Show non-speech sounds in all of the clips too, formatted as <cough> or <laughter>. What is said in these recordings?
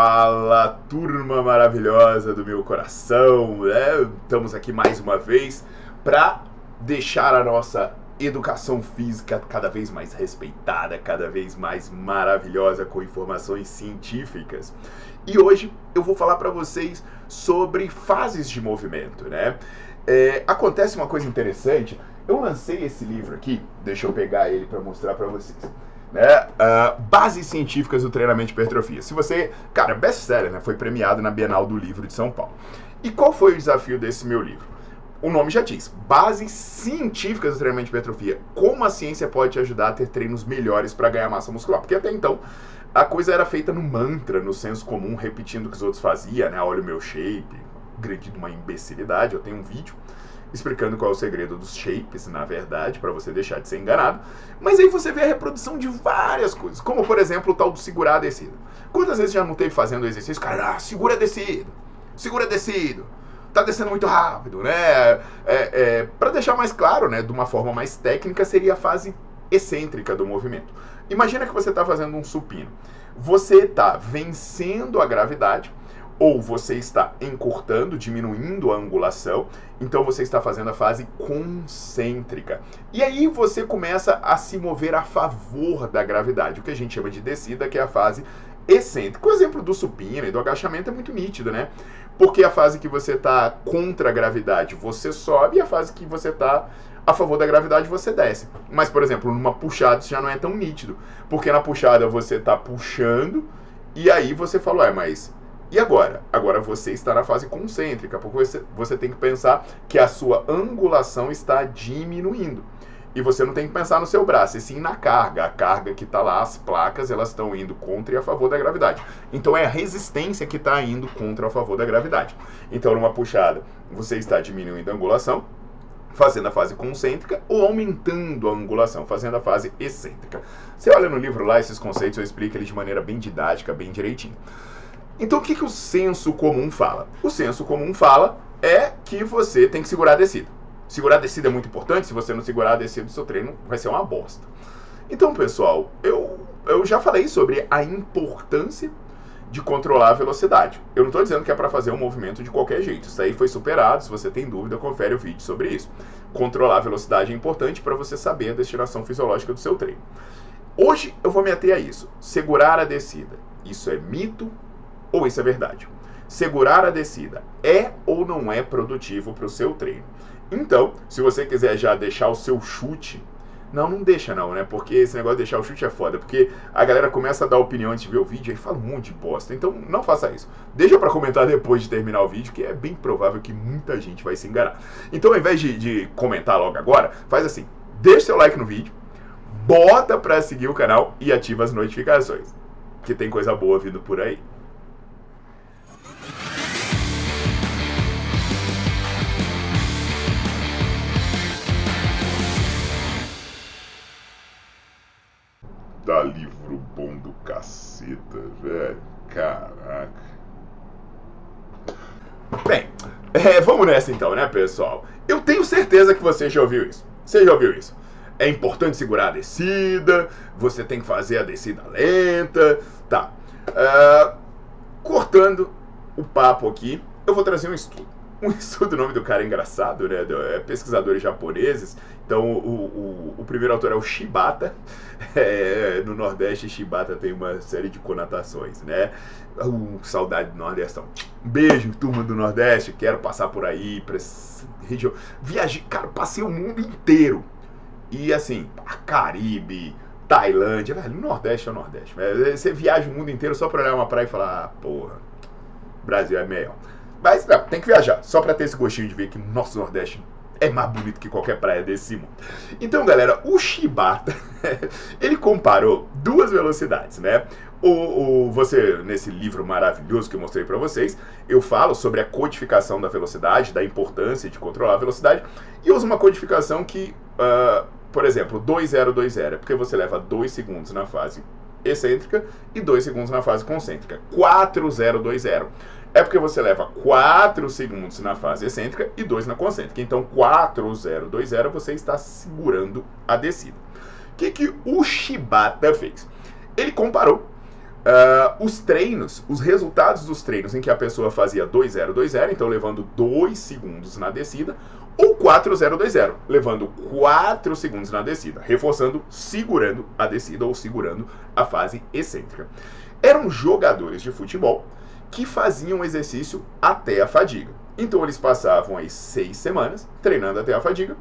Fala, turma maravilhosa do meu coração! É, estamos aqui mais uma vez para deixar a nossa educação física cada vez mais respeitada, cada vez mais maravilhosa com informações científicas. E hoje eu vou falar para vocês sobre fases de movimento, né? É, acontece uma coisa interessante. Eu lancei esse livro aqui, deixa eu pegar ele para mostrar para vocês né? Uh, bases científicas do treinamento de hipertrofia. Se você, cara, best-seller, né? Foi premiado na Bienal do Livro de São Paulo. E qual foi o desafio desse meu livro? O nome já diz, bases científicas do treinamento de hipertrofia. Como a ciência pode te ajudar a ter treinos melhores para ganhar massa muscular? Porque até então a coisa era feita no mantra, no senso comum, repetindo o que os outros faziam, né? Olha o meu shape, de uma imbecilidade. Eu tenho um vídeo explicando qual é o segredo dos shapes, na verdade, para você deixar de ser enganado. Mas aí você vê a reprodução de várias coisas, como por exemplo o tal do segurar a descida. Quantas vezes já não teve fazendo exercício, cara, ah, segura a descida, segura a descida, tá descendo muito rápido, né? É, é, para deixar mais claro, né, de uma forma mais técnica, seria a fase excêntrica do movimento. Imagina que você está fazendo um supino. Você está vencendo a gravidade ou você está encurtando, diminuindo a angulação, então você está fazendo a fase concêntrica. E aí você começa a se mover a favor da gravidade, o que a gente chama de descida, que é a fase excêntrica. O exemplo do supino e do agachamento é muito nítido, né? Porque a fase que você está contra a gravidade, você sobe, e a fase que você está a favor da gravidade, você desce. Mas, por exemplo, numa puxada isso já não é tão nítido, porque na puxada você está puxando, e aí você fala, é, mas e agora? Agora você está na fase concêntrica, porque você, você tem que pensar que a sua angulação está diminuindo. E você não tem que pensar no seu braço, e sim na carga. A carga que está lá, as placas, elas estão indo contra e a favor da gravidade. Então é a resistência que está indo contra a favor da gravidade. Então, numa puxada, você está diminuindo a angulação, fazendo a fase concêntrica, ou aumentando a angulação, fazendo a fase excêntrica. Você olha no livro lá, esses conceitos eu explico eles de maneira bem didática, bem direitinho. Então o que, que o senso comum fala? O senso comum fala é que você tem que segurar a descida. Segurar a descida é muito importante, se você não segurar a descida do seu treino, vai ser uma bosta. Então, pessoal, eu, eu já falei sobre a importância de controlar a velocidade. Eu não estou dizendo que é para fazer um movimento de qualquer jeito. Isso aí foi superado. Se você tem dúvida, confere o vídeo sobre isso. Controlar a velocidade é importante para você saber a destinação fisiológica do seu treino. Hoje eu vou me ater a isso. Segurar a descida. Isso é mito ou isso é verdade? Segurar a descida é ou não é produtivo para o seu treino? Então, se você quiser já deixar o seu chute não, não deixa não, né? Porque esse negócio de deixar o chute é foda. Porque a galera começa a dar opinião antes de ver o vídeo e fala um monte de bosta. Então não faça isso. Deixa para comentar depois de terminar o vídeo, que é bem provável que muita gente vai se enganar. Então ao invés de, de comentar logo agora, faz assim. Deixa seu like no vídeo, bota pra seguir o canal e ativa as notificações. Que tem coisa boa vindo por aí. Dá livro bom do caceta, velho. Caraca. Bem, é, vamos nessa então, né, pessoal? Eu tenho certeza que você já ouviu isso. Você já ouviu isso? É importante segurar a descida, você tem que fazer a descida lenta. Tá. Uh, cortando o papo aqui, eu vou trazer um estudo. <laughs> um estudo, o nome do cara é engraçado, né? É pesquisadores japoneses. Então, o, o, o primeiro autor é o Shibata. <laughs> É, no Nordeste, Shibata tem uma série de conotações, né? Um, saudade do Nordestão. Um beijo, turma do Nordeste. Quero passar por aí, pra região. Viajei, cara, passei o mundo inteiro. E assim, Caribe, Tailândia, velho, Nordeste é o Nordeste. Você viaja o mundo inteiro só pra olhar uma praia e falar, ah, porra, Brasil é melhor. Mas não, tem que viajar, só pra ter esse gostinho de ver que nosso Nordeste é mais bonito que qualquer praia desse mundo. Então, galera, o Shibata, <laughs> ele comparou duas velocidades, né? O, o, você, nesse livro maravilhoso que eu mostrei para vocês, eu falo sobre a codificação da velocidade, da importância de controlar a velocidade, e uso uma codificação que, uh, por exemplo, 2020 é porque você leva 2 segundos na fase excêntrica e 2 segundos na fase concêntrica. 4020 é porque você leva 4 segundos na fase excêntrica e 2 na concêntrica. Então, 4020 você está segurando a descida. O que, que o Shibata fez? Ele comparou uh, os treinos, os resultados dos treinos em que a pessoa fazia 2020, então levando 2 segundos na descida, ou 4020, levando 4 segundos na descida, reforçando, segurando a descida ou segurando a fase excêntrica. Eram jogadores de futebol que faziam exercício até a fadiga. Então eles passavam aí seis semanas treinando até a fadiga,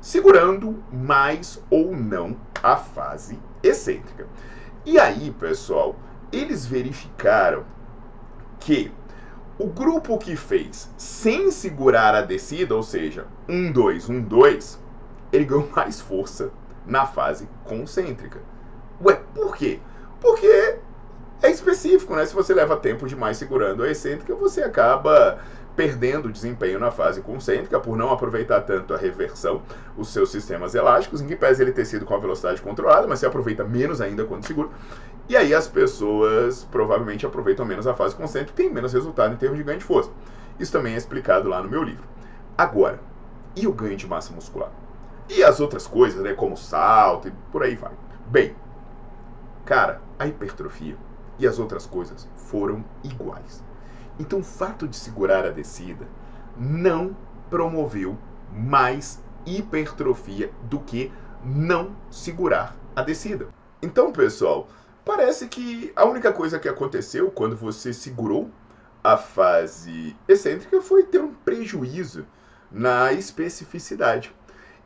segurando mais ou não a fase excêntrica. E aí, pessoal, eles verificaram que o grupo que fez sem segurar a descida, ou seja, 1 2 1 2, ele ganhou <laughs> mais força na fase concêntrica. Ué, por quê? Porque específico, né? Se você leva tempo demais segurando a excêntrica, você acaba perdendo desempenho na fase concêntrica por não aproveitar tanto a reversão, os seus sistemas elásticos, em que pese ele ter sido com a velocidade controlada, mas você aproveita menos ainda quando segura. E aí as pessoas provavelmente aproveitam menos a fase concêntrica e têm menos resultado em termos de ganho de força. Isso também é explicado lá no meu livro. Agora, e o ganho de massa muscular? E as outras coisas, né, como salto e por aí vai. Bem, cara, a hipertrofia e as outras coisas foram iguais. Então, o fato de segurar a descida não promoveu mais hipertrofia do que não segurar a descida. Então, pessoal, parece que a única coisa que aconteceu quando você segurou a fase excêntrica foi ter um prejuízo na especificidade.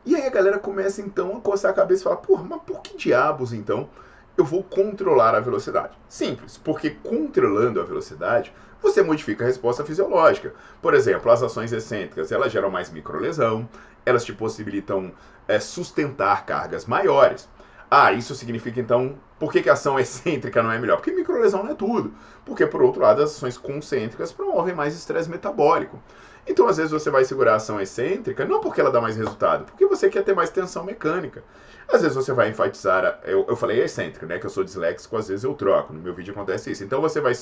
E aí a galera começa então a coçar a cabeça e falar: porra, mas por que diabos então eu vou controlar a velocidade. Simples, porque controlando a velocidade, você modifica a resposta fisiológica. Por exemplo, as ações excêntricas, elas geram mais microlesão, elas te possibilitam é, sustentar cargas maiores. Ah, isso significa então, por que, que a ação <laughs> excêntrica não é melhor? Porque microlesão não é tudo. Porque, por outro lado, as ações concêntricas promovem mais estresse metabólico. Então, às vezes, você vai segurar a ação excêntrica, não porque ela dá mais resultado, porque você quer ter mais tensão mecânica. Às vezes você vai enfatizar, a, eu, eu falei excêntrica, né, que eu sou disléxico, às vezes eu troco, no meu vídeo acontece isso. Então você vai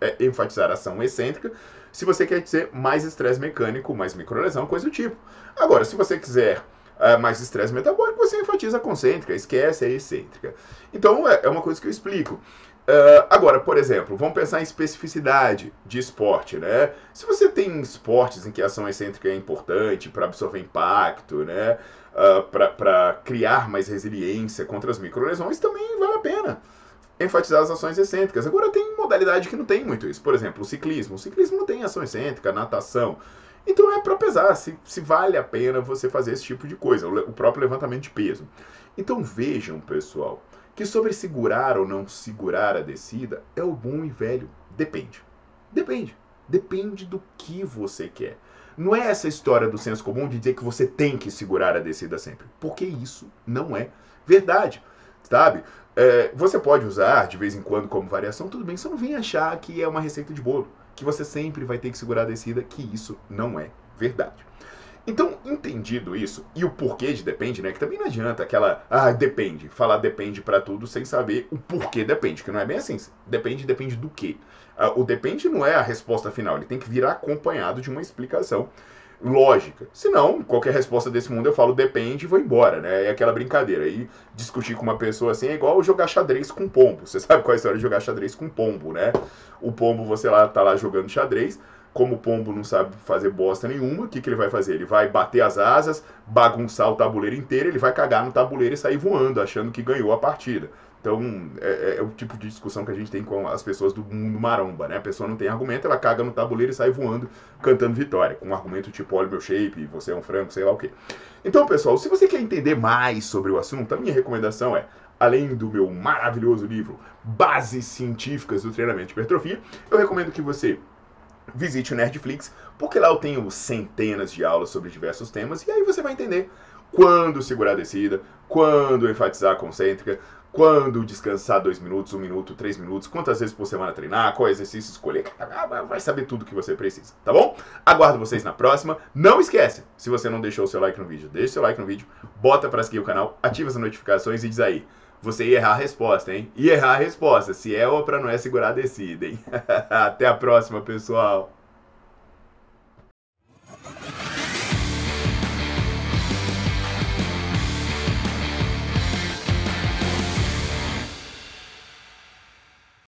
é, enfatizar a ação excêntrica se você quer dizer mais estresse mecânico, mais microlesão, coisa do tipo. Agora, se você quiser uh, mais estresse metabólico, você enfatiza a concêntrica, esquece a excêntrica. Então é, é uma coisa que eu explico. Uh, agora, por exemplo, vamos pensar em especificidade de esporte, né? Se você tem esportes em que a ação excêntrica é importante para absorver impacto, né? Uh, ah, para criar mais resiliência contra as microlesões, também vale a pena enfatizar as ações excêntricas. Agora tem modalidade que não tem muito isso. Por exemplo, o ciclismo. O ciclismo não tem ação excêntrica, natação. Então é para pesar se, se vale a pena você fazer esse tipo de coisa, o próprio levantamento de peso. Então vejam, pessoal, que sobre segurar ou não segurar a descida é o bom e velho depende. Depende. Depende do que você quer. Não é essa história do senso comum de dizer que você tem que segurar a descida sempre, porque isso não é verdade, sabe? É, você pode usar de vez em quando como variação, tudo bem, só não vem achar que é uma receita de bolo, que você sempre vai ter que segurar a descida, que isso não é verdade. Então, entendido isso, e o porquê de depende, né? Que também não adianta aquela, ah, depende, falar depende para tudo sem saber o porquê depende, que não é bem assim. Depende, depende do quê? Ah, o depende não é a resposta final, ele tem que vir acompanhado de uma explicação lógica. Senão, qualquer resposta desse mundo eu falo depende e vou embora, né? É aquela brincadeira. E discutir com uma pessoa assim é igual jogar xadrez com pombo. Você sabe qual é a história de jogar xadrez com pombo, né? O pombo, você lá tá lá jogando xadrez como o pombo não sabe fazer bosta nenhuma, o que, que ele vai fazer? Ele vai bater as asas, bagunçar o tabuleiro inteiro, ele vai cagar no tabuleiro e sair voando, achando que ganhou a partida. Então, é, é, é, o tipo de discussão que a gente tem com as pessoas do mundo maromba, né? A pessoa não tem argumento, ela caga no tabuleiro e sai voando, cantando vitória, com um argumento tipo, olha meu shape, você é um frango, sei lá o quê. Então, pessoal, se você quer entender mais sobre o assunto, a minha recomendação é, além do meu maravilhoso livro Bases Científicas do Treinamento de Hipertrofia, eu recomendo que você visite o Nerdflix, porque lá eu tenho centenas de aulas sobre diversos temas, e aí você vai entender quando segurar a descida, quando enfatizar a concêntrica, quando descansar dois minutos, um minuto, três minutos, quantas vezes por semana treinar, qual exercício escolher, ah, vai saber tudo que você precisa, tá bom? Aguardo vocês na próxima. Não esquece, se você não deixou o seu like no vídeo, deixa o seu like no vídeo, bota para seguir o canal, ativa as notificações e diz aí, você ia errar a resposta, hein? Ia errar a resposta, se é ou para não é segurar hein? <laughs> Até a próxima, pessoal!